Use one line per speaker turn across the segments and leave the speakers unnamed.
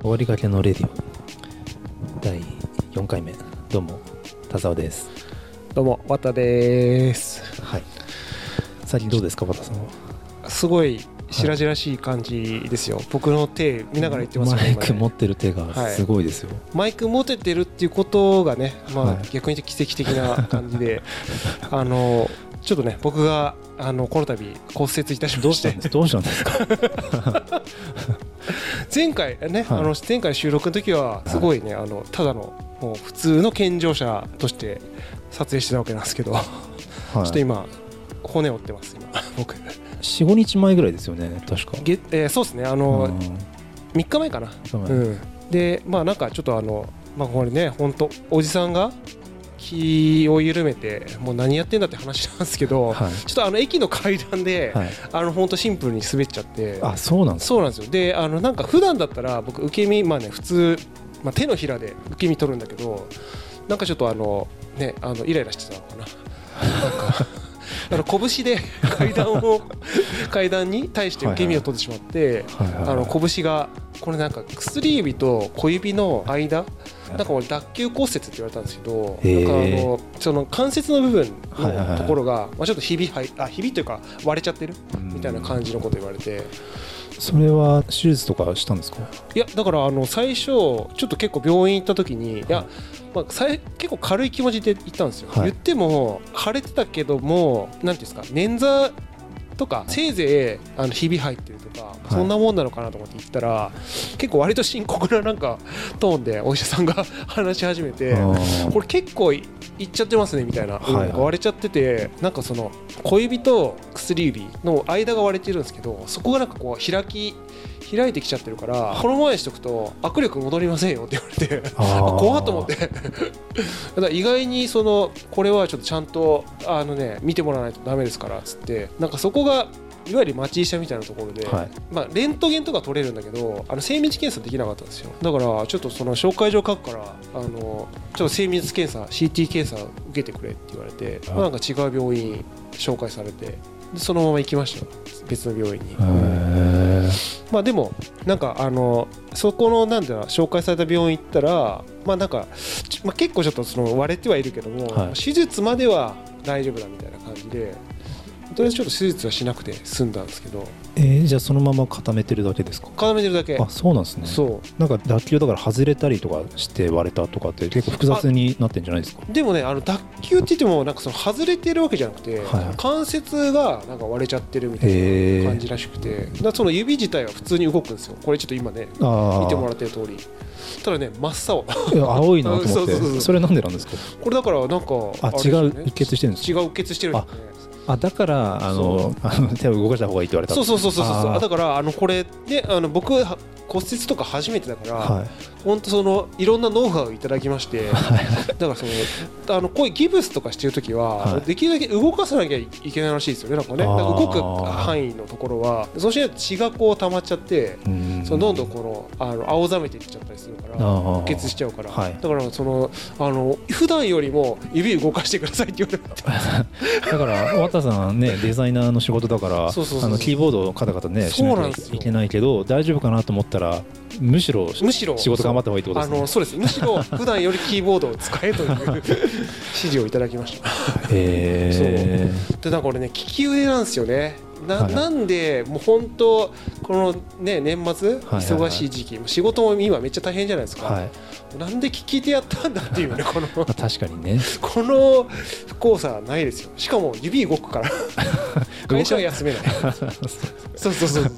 終わりがけのレディオ。第4回目。どうも田沢です。
どうも、わたです。
はい。最近どうですか和田さんは？
すごい白々しい感じですよ。僕の手見ながら言ってますよ
マイク持ってる手がすごいですよ、
マイク持ててるっていうことがね、まあ、
はい
逆に奇跡的な感じで、あのちょっとね、僕があのこの度骨折いたしまして。
したんです？どうしたんですか？
前回ね、
はい。
あの前回収録の時はすごいね、あのただのもう普通の健常者として撮影してたわけなんですけど、ちょっと今骨折ってます今 僕。
45日前ぐらいですよね確か。
げえーそうですねあの、
うん。
3日前かな、
うん、
でまあなんかちょっとあのまあこれね本当おじさんが気を緩めてもう何やってんだって話なんですけど、
はい。
ちょっとあの駅の階段で、
はい。
あの本当シンプルに滑っちゃって。
あそうなん
そうなんですよ。であのなんか普段だったら僕受け身まあね普通、まあ、手のひらで受け身取るんだけどなんかちょっとあのねあのイライラしてたのかな。なんか あの拳で階段を 階段に対して受け身を取ってしまって、
はいはいはい。
あの拳がこれなんか薬指と小指の間なん。か俺脱臼骨折って言われたんですけど、なんかあのその関節の部分のところが、まあ、ちょっとひびはいあひびというか割れちゃってる？みたいな感じのこと言われて、
それは手術とかしたんですか？
いやだからあの最初ちょっと結構病院行った時にいや、まあ、さい結構軽い気持ちで行ったんですよ、
はい。
言っても腫れてたけどもなんていうんですか捻挫とかせいぜいあのひび入ってる。とか、
い。
そんなもんなのかなと思って行ったら結構割と深刻ななんかトーンでお医者さんが 話し始めてこれ結構いいっちゃってますねみたいな、
はい
割れちゃっててなんかその小指と薬指の間が割れてるんですけどそこがなんかこう開き開いてきちゃってるからこのままにしとくと握力戻りませんよって言われて 怖っと思って。だから意外にそのこれはちょっとちゃんとあのね見てもらわないとダメですからっつってなんかそこがいわゆる町医者みたいなところで、
はい。
まあ、レントゲンとか取れるんだけどあの精密検査できなかったんですよ。だからちょっとその紹介状書くからあのちょっと精密検査 CT 検査受けてくれって言われて、
はい。
まあ、なんか違う病院紹介されてでそのまま行きました。よ別の病院に、まあでもなんかあのそこのなんだろう紹介された病院行ったらまあなんか、ちまあ、結構ちょっとその割れてはいるけども、
はい。
手術までは大丈夫だみたいな感じでとりあえずちょっと手術はしなくて済んだんですけど。
えーじゃあそのまま固めてるだけですか？
固めてるだけ。
あそうなんですね。
そう。
なんか脱臼だから外れたりとかして割れたとかって結構複雑になってんじゃないですか？
でもねあの脱臼って言ってもなんかその外れてるわけじゃなくて、
はいはい。
関節がなんか割れちゃってるみたいな感じらしくて。だその指自体は普通に動くんですよ。これちょっと今ね見てもらってる通り。ただね真っ青。
いや青いなと思って。
そ
れなんでなんですか？
これだからなんか
あ違う一血してるんですか？
違ううっ血してるんですね
あだからあのあの手を動かした方がいいって言われた
そうそうそうそうそう。
あー。
あだからあのこれねあの僕は骨折とか初めてだから、
はい。
本当そのいろんなノウハウをいただきまして、だからそのあのこういうギブスとかしてるときは、
はい。
できるだけ動かさなきゃいけないらしいですよねなんかね。動く範囲のところは。そうしないと血がこう溜まっちゃって、
うん。
そのどんどんこのあの青ざめていっちゃったりするから
あー。
うっ血しちゃうから、
はい。
だからそのあの普段よりも指動かしてくださいって言われて。
だから渡さんねデザイナーの仕事だからキーボードをカタカタねしな
そうなんですよ。
きゃいけないけど大丈夫かなと思ったらむしろ
むしろ
仕事頑張った方がいいってことですね。
あのそうです。むしろ 普段よりキーボードを使えという指示をいただきました。
へ
でなんか俺ね利き腕なんですよね。な,、
は
なんでもう本当このね年末
はいはい
忙しい時期、仕事も今めっちゃ大変じゃないですか、
えはい。
なんで利き手やったんだっていうねこの
まあ確かにね。
この不幸さはないですよ。しかも指動くから。会社は休めない。そうそうそうそう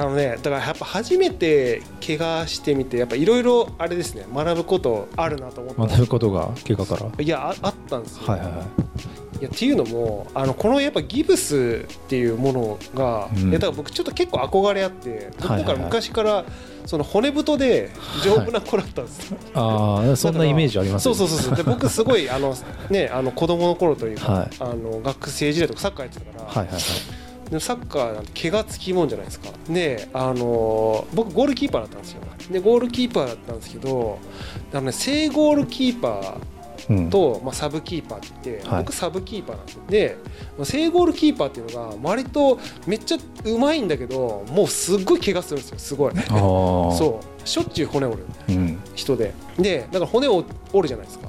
あのねだからやっぱ初めて怪我してみてやっぱいろいろあれですね学ぶことあるなと思った
学ぶことが怪我から？
いやああったんですよ、
はいはいはい。
いやっていうのもあのこのやっぱギブスっていうものが、
うん。
いやだから僕ちょっと結構憧れあって僕から昔からその骨太で丈夫な子だったんです、
ああそんなイメージあります
そうそうそうそう。で僕すごいあのねあの子供の頃というか、
はい。
あの学生時代とかサッカーやってたから、
はいはいはい
でサッカーなんて怪我つきもんじゃないですか。であのー僕ゴールキーパーだったんですよ。でゴールキーパーだったんですけどあの、ね、正ゴールキーパー
うん。
と、まあ、サブキーパーって僕サブキーパーなんです。よでまあ正ゴールキーパーっていうのが割とめっちゃうまいんだけどもうすっごい怪我するんですよ。すごい。そう。しょっちゅう骨折る
う、ん、
人で。でだから骨を折るじゃないですか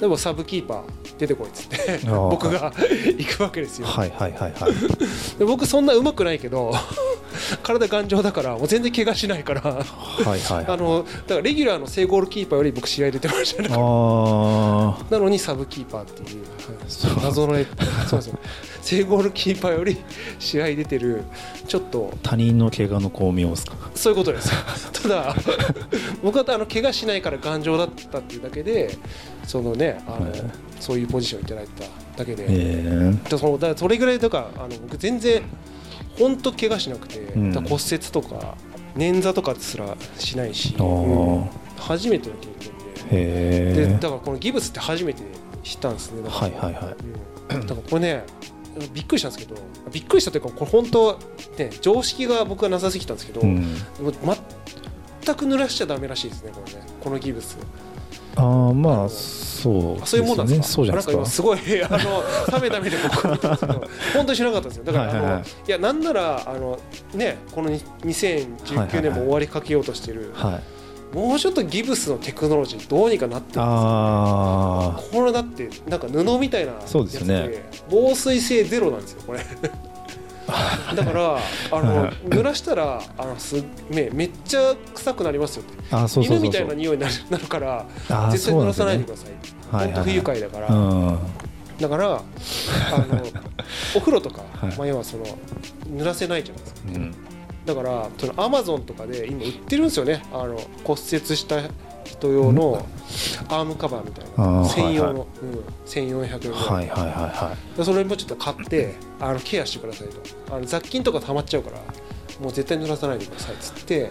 でもサブキーパー出てこいっつって僕が行くわけですよ。
はいはいはいはい。
で僕そんな上手くないけど体頑丈だからもう全然怪我しないから。
はいはい。
あのだからレギュラーの正ゴールキーパーより僕試合出てましたね。なのにサブキーパーっていう、謎の絵そうそう。正ゴールキーパーより試合出てるちょっと。
他人の怪我の巧妙ですか？
そういうことです。ただ 僕はあの怪我しないから頑丈だったっていうだけでそのねあの、
はい。
そういうポジションいただいただけで、
え
だそのだそれぐらいだからあの僕全然本当怪我しなくて、
ん。
だから骨折とか捻挫とかすらしないし、初めての経験で。でだからこのギブスって初めて知ったんですねだから。
はいはいはい。
うん。だからこれねびっくりしたんですけどびっくりしたというかこれ本当ね常識が僕はなさすぎたんですけど、
うん、
全く濡らしちゃダメらしいですねこれねこのギブス
ああま
の
あそう
あそういうもんなんですか？
そうじゃないです
すごいあの冷めた目で僕見たんですけど本当に知らなかったんですよ。だからあの、いやなんならあのねこの2019年も終わりかけようとしてる、もうちょっとギブスのテクノロジーどうにかなってるんですよ
ああ
これだってなんか布みたいなやつ
そうですね。
防水性ゼロなんですよこれだから あの
はい。
濡らしたらあのすめめっちゃ臭くなりますよ
あそうそうそうそう。
犬みたいな匂いになるなるから絶対濡らさないで
そ
ください本当不愉快だから、
うん。
だからあの お風呂とか、
はい。
まあ、要はその濡らせないじゃないですか。
うん。
だからそのアマゾンとかで今売ってるんですよね。あの骨折した人用のアームカバーみたいな。専用の、
はい。
うん、1400円ぐらい、
はいはいはいは
でそれもちょっと買ってあのケアしてくださいと。あの雑菌とか溜まっちゃうからもう絶対濡らさないでくださいっつって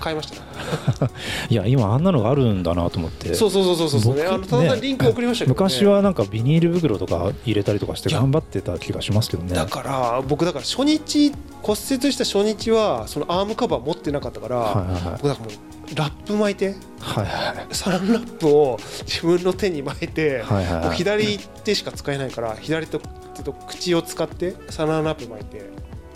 買いました。ね
いいや今あんなのがあるんだなと思って。
そうそうそうそうそうね
僕
あのただリンク送りましたけど、ね、
昔はなんかビニール袋とか入れたりとかして頑張ってた気がしますけどね。
だから僕だから初日骨折した初日はそのアームカバー持ってなかったから、
はいはいはい。
僕だからもうラップ巻いて
はいはい
サランラップを自分の手に巻いて、
はいはい
左手しか使えないから左手と口を使ってサランラップ巻いて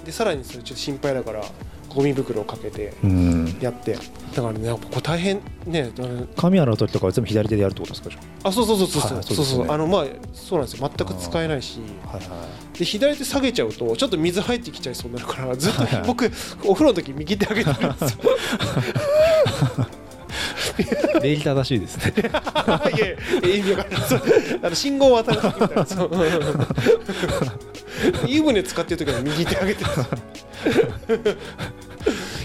でさらにそれちょっと心配だからゴミ袋をかけて
うん。
やって。だからねこれ大変ね
髪洗う時とかは全部左手でやるってことですかじゃ
あそうそうそうそうそう,、
はい
そう
そう
あのまあそうなんですよ。全く使えないし。
あはいは
で左手下げちゃうとちょっと水入ってきちゃいそうになるからずっと
はいはい。
僕お風呂の時右手上げてるんですよ。
い礼儀正しいですね。
いやいや意味わかんない。あの信号を渡る時みたいな 湯船使ってる時は右手上げてる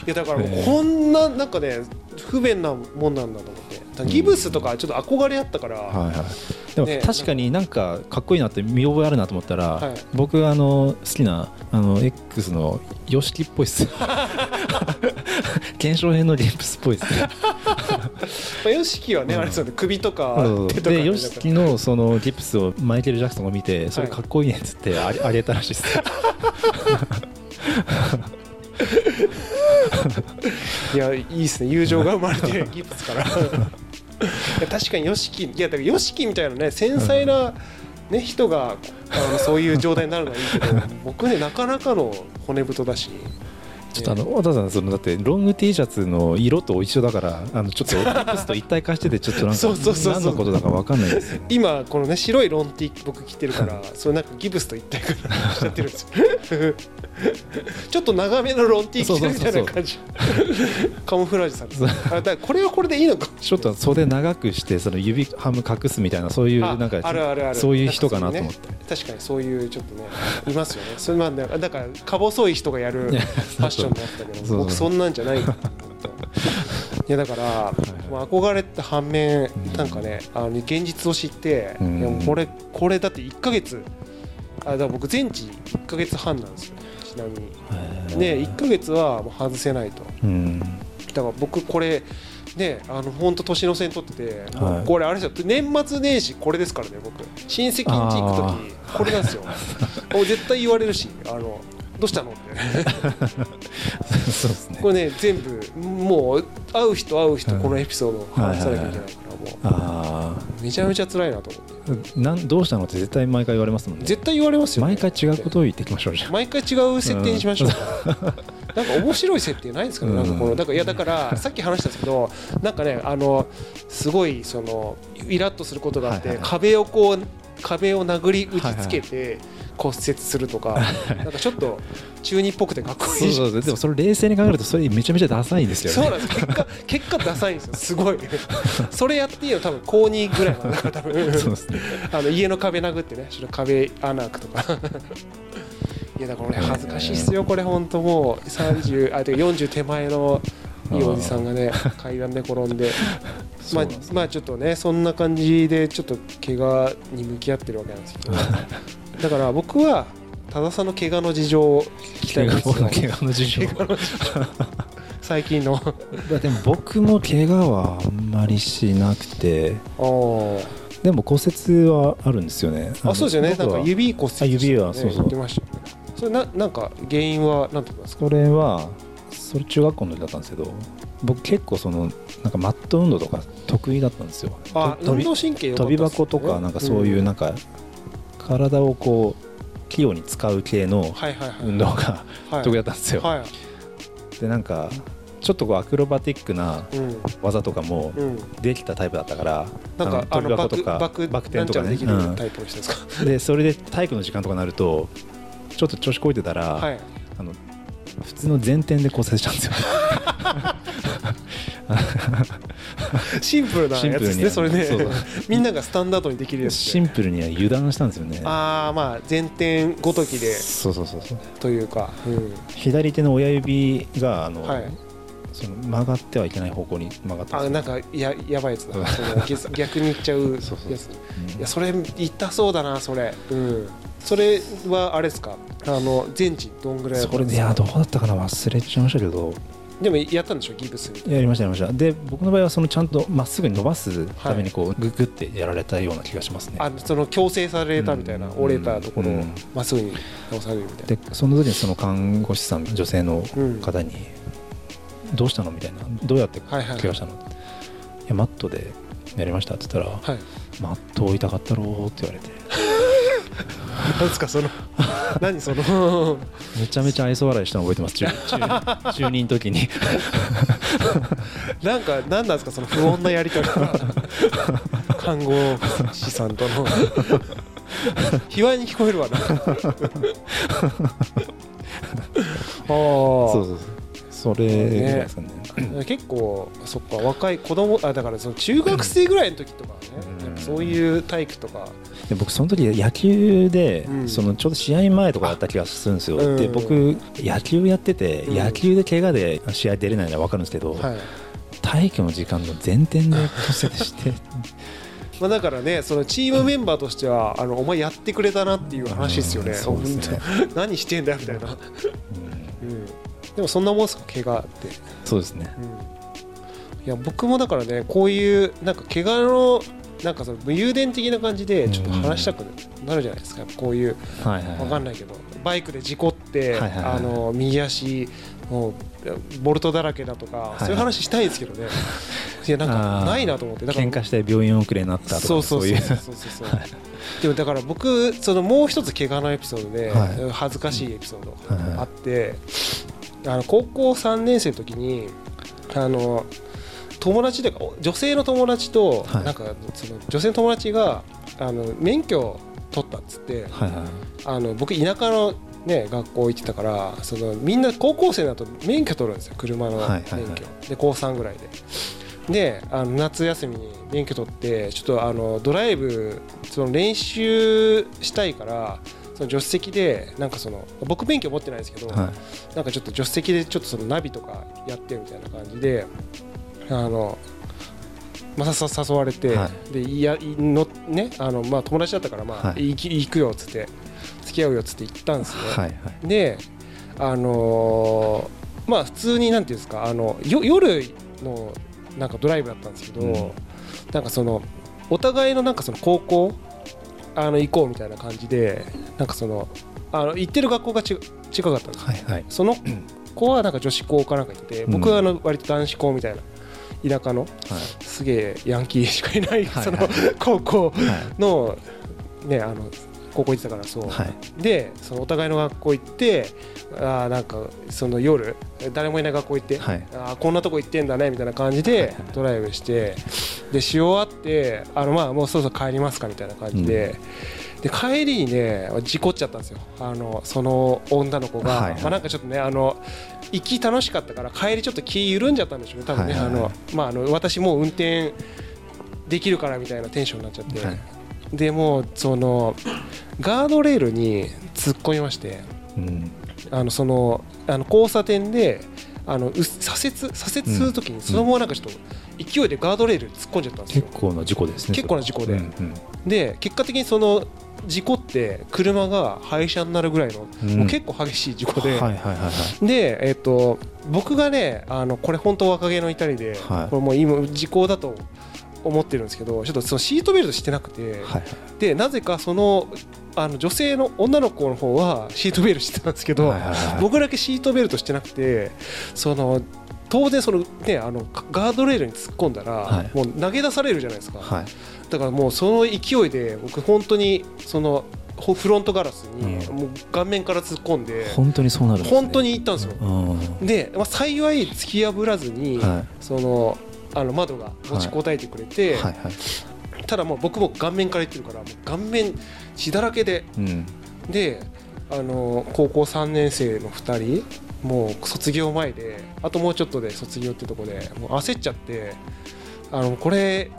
いやだからもうこんななんかね不便なもんなんだと思って。ギブスとかちょっと憧れあったから、
はいはい。でも
ね
確かになんかかっこいいなって見覚えあるなと思ったら、
はい。
僕あの好きなあの X の YOSHIKI っぽいっす。検証編のリンプスっぽいっすね
まあ、ヨシキはね、
うん。
あれですよね首とか手とかね
で YOSHIKI のそのギプスをマイケル・ジャクソンが見てそれかっこいいねっつってありあげたらしいっす。
いやいいですね。友情が生まれて ギプスから。いや確かに YOSHIKI いやだから YOSHIKI みたいなね繊細な、ね、人があのそういう状態になるのはいいけど僕ねなかなかの骨太だし
ちょっとあの和田さんそのだってロング T シャツの色と一緒だからあのちょっと ギプスと一体化しててちょっとなんか
そうそうそうそう。
何のことだかわかんないです
今このね白いロンティ僕着てるから それなんかギブスと一体化しちゃってるんですよ ちょっと長めのロンティ着てるみたいな感じ。カモフラージュされて
そう。
あだからこれはこれでいいのか
ちょっと袖長くしてその指ハム隠すみたいなそういう
あ
なんか
あるあるある。
そういう人かなと思って、
確かにそういうちょっとね。いますよね。それまあだからだか細い人がやるファッションだったけど僕そんなんじゃないと思って。いやだから、
い
まあ、憧れた反面なんかねあの現実を知って、
うん。
これこれだって1ヶ月あだ僕全治1ヶ月半なんですよちなみにで1ヶ月はもう外せないと。
うん。
だから僕これねあの本当年の瀬にとってて、
はい。
これあれですよ。年末年始これですからね僕。親戚ん家行く時これなんですよ。もう絶対言われるしあのどうしたの?」っ て
そうですね。
これね全部もう会う人会う人このエピソードを話さなきゃいけないからも
あ
うめちゃめちゃ辛いなと思って。
あなんどうしたのって絶対毎回言われますもんね。
絶対言われますよね。
毎回違うことを言っていきましょうじゃん。
毎回違う設定にしましょう、なんか面白い設定ないですかね、なんかこのだからいやだからさっき話したんですけどなんかねあのすごいそのイラッとすることがあって、
はいはいはい。
壁をこう壁を殴り打ちつけて骨折するとか、なんかちょっと中二っぽくてかっこいい。
そうそうでもそれ冷静に考えるとそれめちゃめちゃダサいんですよね。
そうなんです結果結果ダサいんですよ。すごい。それやっていいの多分高2ぐらいなんだから多分。
そうですね。
あの家の壁殴ってね。ちょっと壁穴開くとか。いやだから俺恥ずかしいっすよ。これ本当もう30あてか40手前のいいおじさんがね階段で転んで。まあまあちょっとねそんな感じでちょっと怪我に向き合ってるわけなんですけどだから僕は多田さんの怪我の事情を聞きたいんです
怪我の事情
怪我の事情。最近の。
まあでも僕も怪我はあんまりしなくて。でも骨折はあるんですよね。
あそうですよね。なんか指骨折
あ指はそうそう。
言ってました。よねそれななんか原因は何て言いますか？
それはそれ中学校の時だったんですけど僕結構そのなんかマット運動とか得意だったんですよ。
あ運動神経良かった
飛び箱とかなんかそういうなんか体をこう器用に使う系の運動が
はい。
得意だったんですよ。
はい。
でなんかちょっとこうアクロバティックな
うん。
技とかも
うん。
できたタイプだったから
なんかあ
あの
のバク
飛び箱とか
バク
バク転とかね。
で
それで体育の時間とかになるとちょっと調子こいてたら、
はい。
あの普通の前転で骨折したんですよ
シンプルなやつですねそれね。みんながスタンダードにできるやつ。で
シンプルには油断したんですよね。
ああまあ前転ごときで。
そうそうそうそう。
というか、うん。
左手の親指があの、
はい。
その曲がってはいけない方向に曲がった
あなんかややばいやつだ。逆逆にいっちゃうやつ。
そう
いやそれ痛そうだなそれ。うん。それはあれですか？あの全治どんぐらい
それいやどうだったかな？忘れちゃいましたけど
でもやったんでしょ？ギブスみたい
やりましたやりました。で僕の場合はそのちゃんとまっすぐに伸ばすためにこうググってやられたような気がしますね。
なあその強制されたみたいな、
うん。
折れたところを
うん。
まっすぐに直されるみたいな。
でその時にその看護師さん女性の
うん。
方に「どうしたの?」みたいな「どうやって
はいはい
怪我したの?」いやマットでやりました」って言ったら
はい「
マット痛かったろ」って言われて
なんですかその 何その？
めちゃめちゃ愛想笑いしたの覚えてます。中中中二の時に。
なんか何なんですかその不穏なやり取り看護師さんとの。卑猥に聞こえるわな。あ
そうそうそう。それぐらいですかね。
あ結構そっか若い子供あだからその中学生ぐらいの時とかね、そういう体育とか
で僕その時野球で、
うん。
そのちょうど試合前とかだった気がするんですよ、
うん。
で僕野球やってて、
うん。
野球で怪我で試合出れないのは分かるんですけど、
はい。
体育の時間の前転で 骨折して
まあ、だからねそのチームメンバーとしてはあのお前やってくれたなっていう話ですよね,、
うん。そうですね。
何してんだよみたいな、
うん。
うん、でもそんなもんですか？怪我って、
そうですね。
うん、いや僕もだからねこういうなんか怪我のなんかその武勇伝的な感じでちょっと話したくなるじゃないですか、こういう
はいはい、
わかんないけどバイクで事故って、あの右足もうボルトだらけだとか、
はい
そういう話したいんですけどね。いやなんかないなと思って。だから
喧嘩して病院遅れになったとか
そうそうそう。
い
そうそうそうでもだから僕そのもう一つ怪我のエピソードで、
はい。
恥ずかしいエピソードがあって、あの高校3年生の時にあの友達というか女性の友達と、
はい。
なんかその女性の友達があの免許取ったっつって、
はいはい。
あの僕田舎のね学校行ってたからそのみんな高校生だと免許取るんですよ車の免許、
はいはい。はい
で高3ぐらいで。であの夏休みに免許取ってちょっとあのドライブその練習したいからその助手席でなんかその僕免許持ってないですけど、
はい。
なんかちょっと助手席でちょっとそのナビとかやってみたいな感じであのまあ、ささ誘われて、
は
でいやいのねあのまあ友達だったからまあ、
はい。
行き行くよっつって付き合うよっつって行ったんですね。
はいはい。
であのーまあ普通になんていうんですかあのよ夜のなんかドライブだったんですけど、
うん。
なんかそのお互いのなんかその高校あの行こうみたいな感じでなんかそのあの行ってる学校がち近かったんです
はいはい。
その子はなんか女子校かなんか行ってて
うん。
僕はあの割と男子校みたいな田舎の
はい。
すげえヤンキーしかいない
はい
その
はい
高校
はい。
のねあの高校行ってたからそう。
はい。
でそのお互いの学校行ってあーなんかその夜誰もいない学校行って、
はい。
あーこんなとこ行ってんだねみたいな感じで
はいはい。
ドライブしてでし終わってあのまあもうそろそろ帰りますかみたいな感じで,、で帰りにね事故っちゃったんですよ。あのその女の子が、
はいはい。
まあ、なんかちょっとねあの行き楽しかったから帰りちょっと気緩んじゃったんでしょうね。多分ね、
はいはいはい。
あのまああの私もう運転できるからみたいなテンションになっちゃって、
はい。
でもうそのガードレールに突っ込みまして。
うん。
あのそのあの交差点であのう左折左折するときにそのままなんかちょっと勢いでガードレールに突っ込んじゃったんですよ。
結。構な事故ですね
結構な事故で。
うんうん。
で結果的にその事故って車が廃車になるぐらいの、
うん。
もう結構激しい事故で、で、えっと僕がねあのこれ本当若気の至りで、
はい。
これもう今時効だと思ってるんですけどちょっとそのシートベルトしてなくて、
はいはい。
でなぜかそのあの女性の女の子の方はシートベルトしてたんですけど、僕だけシートベルトしてなくてその当然その、ね、あのガードレールに突っ込んだら、
はい。
もう投げ出されるじゃないですか、
はい
だからもうその勢いで僕本当にそのほフロントガラスに
うん。
もう顔面から突っ込んで、
本当にそうなる
本当に行ったんですよ、
うん。
で、まあ、幸い突き破らずに、
は
そのあの窓が持ちこたえてくれて、
い。はいはい。
ただもう僕も顔面から行ってるからもう顔面血だらけで。
うん。
であの高校3年生の2人もう卒業前であともうちょっとで卒業ってとこでもう焦っちゃってあのこれ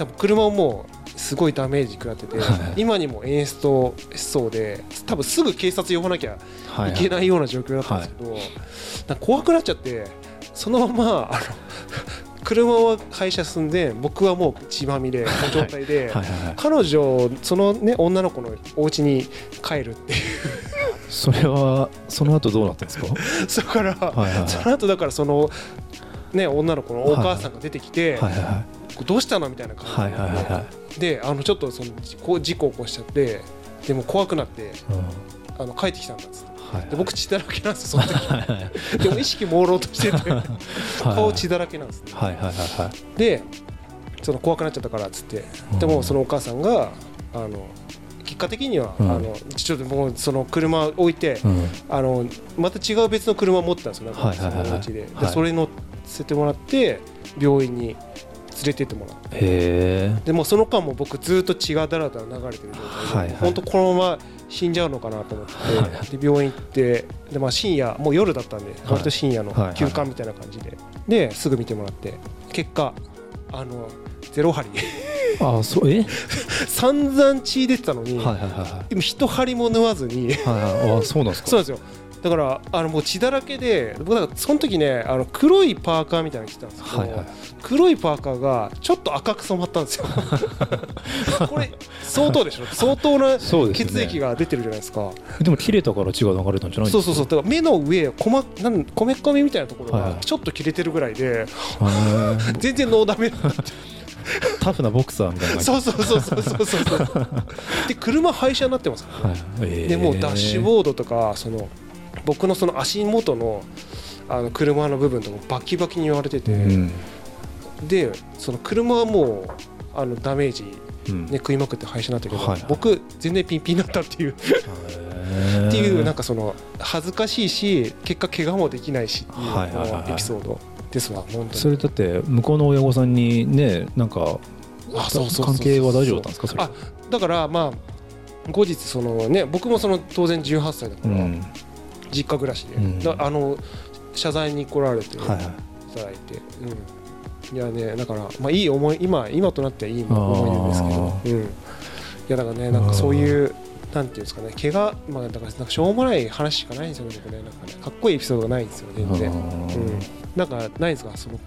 多分車をもうすごいダメージ食らってて、
はい。
今にもエンストしそうで多分すぐ警察呼ばなきゃ
はい。
けないような状況だったんですけど、怖くなっちゃってそのままあの 車は会社進んで僕はもう血まみれの状態で、彼女そのね女の子のお家に帰るっていう。
それはその後どうなったんですか？
それから、
はい。はい。はい。
その後だからそのね女の子のお母さんが出てきて、
はい。はい。はい
どうしたのみたいな感じ。で、
はいはいはいはい。
であのちょっとその事故事故を起こしちゃってでも怖くなって
うん。
あの帰ってきたんだっつって。
はい
で僕血だらけなんですよその時。
はいはい
でも意識朦朧としてて
はい
顔血だらけなんですね
はいはいはいはい。
でその怖くなっちゃったからっつって。
うん
でもそのお母さんがあの結果的には、
うん。
あのちょっともうその車置いて、
うん。
あのまた違う別の車を持ってたんですよなんかそ
はいはいはいはい。はい。
でそれ乗せてもらって病院に連れてってもらって。でもうその間も僕ずっと血がだらだら流れてる状態で、本当このまま死んじゃうのかなと思って、
は
で病院行ってで、まあ、深夜もう夜だったんで割と深夜の休館みたいな感じで、ですぐ見てもらって結果あのゼロ針。
あそうえ？
散々血出てたのに、
はいはいはいはい。
でも一針も縫わずに。
はいはい。あそうなんですか？
そうなんですよだからあのもう血だらけで僕だからその時ねあの黒いパーカーみたいなの着てたんですけど、
はいはい。
黒いパーカーがちょっと赤く染まったんですよ。これ相当でしょ？相当な血液が出てるじゃないですか。
でも切れたから血が流れたんじゃないん
そう
ですか？
そうそうだから目の上こまなんこめかみみたいなところ
はいはい。
がちょっと切れてるぐらいで
へー。
全然ノーダメ
タフなボクサーみたいな
そうそうそうそうそうそう。で車廃車になってますからね。
はい。えー。
でもうダッシュボードとかその僕のその足元のあの車の部分とかバキバキに言われてて、
うん。
でその車はもうあのダメージ、
うん。
ね、食いまくって廃車になったけど、僕全然ピンピンになったっていう。っていうなんかその恥ずかしいし結果怪我もできないしっていうエピソードですわ本当に。
それだって向こうの親御さんにねなんか関係は大丈夫だったんですか？それ
あだからまあ後日そのね僕もその当然18歳だから、
うん
実家暮らしで、
うん。
だあの謝罪に来られてい
はいはい
ただい。て、うん、いやねだからまあいい思い今今となってはいい思い出ですけど、うん、いやだからねなんかそういうなんていうんですかね怪我まあだからなんかしょうもない話しかないんですよね僕ね。なんかねかっこいいエピソードがないんですよ全然、
あ
うん。
ー、
なんかないですかその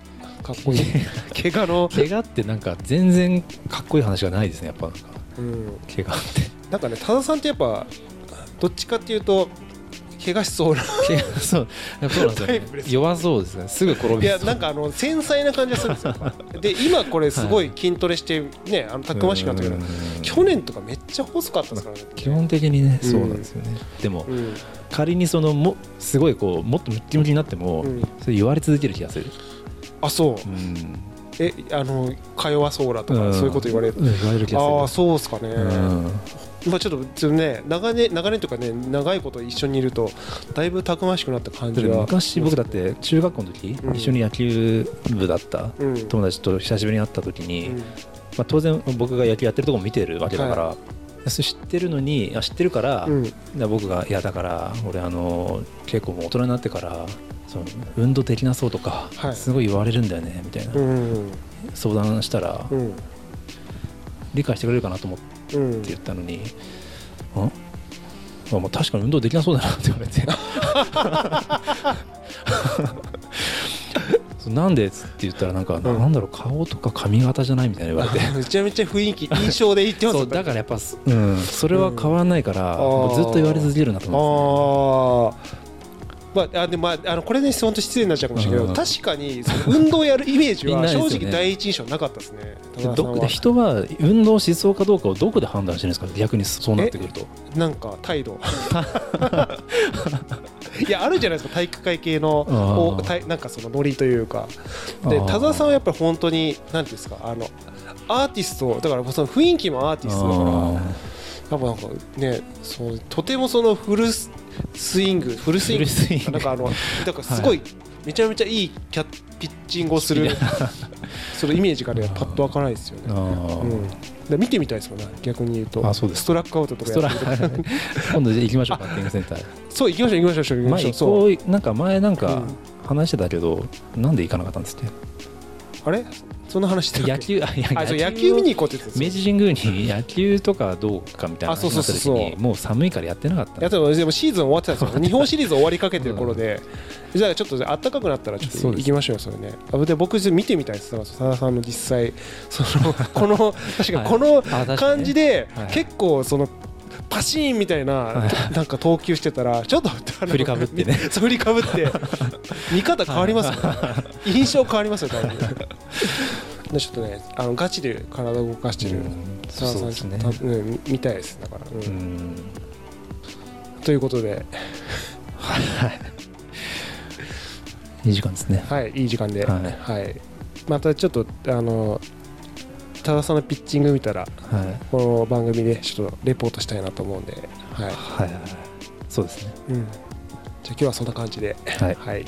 かっこいい 怪我の、
怪我ってなんか全然かっこいい話がないですねやっぱなんか。
うん、
怪我って。
なんかね多田さんってやっぱどっちかっていうと怪我しそうな。
怪我そう。そうなんですよ、ね。
タイプで、す
弱そうですね。すぐ転びそう。
いやなんかあの繊細な感じがするんですよ。で今これすごい筋トレしてねあのたくましくなったけど
うん。
去年とかめっちゃ細かったですからね。
基本的にね
うん
そうなんですよね、でも
うん。
仮にそのもすごいこうもっとムッキムキになっても、
うん。
それ言われ続ける気がする、
あそう。
うん
えあのか弱そうだとかそういうこと言われる。
うん言われる気がする
ああそうですかね、
うん。
まあちょっとね長年長年とかね長いこと一緒にいるとだいぶたくましくなった感じが。
昔僕だって中学校の時、
うん。
一緒に野球部だった
うん。
友達と久しぶりに会った時に、
うん。
まあ、当然僕が野球やってるとこも見てるわけだから、それ知ってるのにあ知ってるから,、
うん。
僕が「いやだから俺あの結構もう大人になってからその運動できなそうとか、
はい。
すごい言われるんだよね」みたいな、
うん
相談したら、
うん。
理解してくれるかなと思って
うん
言ったのに「ん。あまあ確かに運動できなそうだな」って言われて。なんでって言ったらなんか、
ん。
なんだろう顔とか髪型じゃないみたいな言われて。
めちゃめちゃ雰囲気印象で言ってます
そうだからやっぱ、うん、それは変わらないから、ずっと言われ続けるなと思
ああまあ、あでもまああのこれね本当失礼になっちゃうかもしれないけど
うん。
確かに運動やるイメージは 正直第一印象なかったですね。
す
田中さんは。
よで人は運動しそうかどうかをどこで判断してるんですか？逆にそうなってくると。
なんか態度。いやあるじゃないですか体育会系のおたなんかそのノリというか。で田澤さんはやっぱり本当に何ていうんですかあのアーティストだからその雰囲気もアーティストだからやっぱなんかねそうとてもそのフルススイングフルスイング。
スイング。
なんかあのだからすごい、めちゃめちゃいいキャッピッチングをする そのイメージがねパッとわからないですよね。うん、で見てみたいですもんね逆に言うと。
あそうです。
ストラックアウトとか
今度じゃあ行きましょうバッティングセンター。
そう行きましょう行きましょう行きましょう
前
そう。
なんか前なんか
うん。
話してたけど、なんで行かなかったんですって
あれ？そんな話
野球あ
野球見に行こうって言って
明治神宮に野球とかどうかみたいな
あそう
話に
そうそうそう
なった時にもう寒いからやってなかった。
やでもシーズン終わってたんですよ。日本シリーズ終わりかけてる頃で、じゃあちょっとあったかくなったらちょっと行きましょうよそれね。あで僕見てみたいですだから佐田さんの実際その この確かにこの感じで
はい。
結構そのパシーンみたいな
はい。
なんか投球してたらちょっと
振りかぶってね。
振りかぶって。見方変わりますよ印象変わりますよ多分。でちょっとねあのガチで体を動かしてる
うん
佐田さ
そうんね。
ちょっとたうん見たいですだから、うん。
うん。
ということで。
いい。時間ですね。
はいいい時間で、
は
はいい。またちょっとあの多田さんのピッチング見たら
はい。
この番組でちょっとレポートしたいなと思うんで、はい。
はいはいはい。そうですね。
うん、じゃあ今日はそんな感じで、
はい。
はい